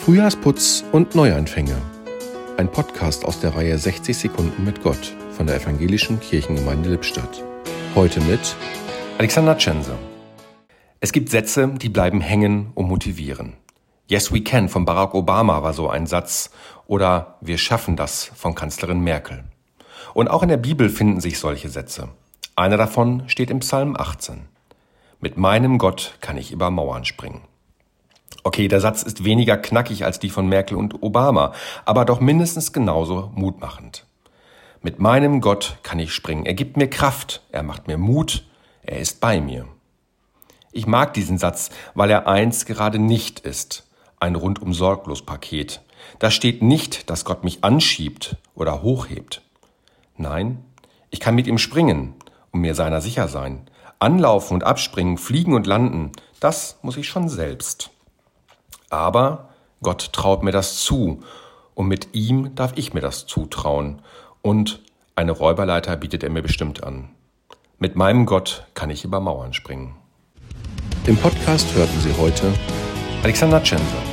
Frühjahrsputz und Neuanfänge. Ein Podcast aus der Reihe 60 Sekunden mit Gott von der Evangelischen Kirchengemeinde Lippstadt. Heute mit Alexander Tschense. Es gibt Sätze, die bleiben hängen und motivieren. Yes, we can von Barack Obama war so ein Satz oder wir schaffen das von Kanzlerin Merkel. Und auch in der Bibel finden sich solche Sätze. Einer davon steht im Psalm 18. Mit meinem Gott kann ich über Mauern springen. Okay, der Satz ist weniger knackig als die von Merkel und Obama, aber doch mindestens genauso mutmachend. Mit meinem Gott kann ich springen. Er gibt mir Kraft, er macht mir Mut, er ist bei mir. Ich mag diesen Satz, weil er eins gerade nicht ist, ein rundum sorglos Paket. Da steht nicht, dass Gott mich anschiebt oder hochhebt. Nein, ich kann mit ihm springen und mir seiner sicher sein. Anlaufen und abspringen, fliegen und landen, das muss ich schon selbst. Aber Gott traut mir das zu und mit ihm darf ich mir das zutrauen und eine Räuberleiter bietet er mir bestimmt an. Mit meinem Gott kann ich über Mauern springen. Im Podcast hörten Sie heute Alexander Chandler.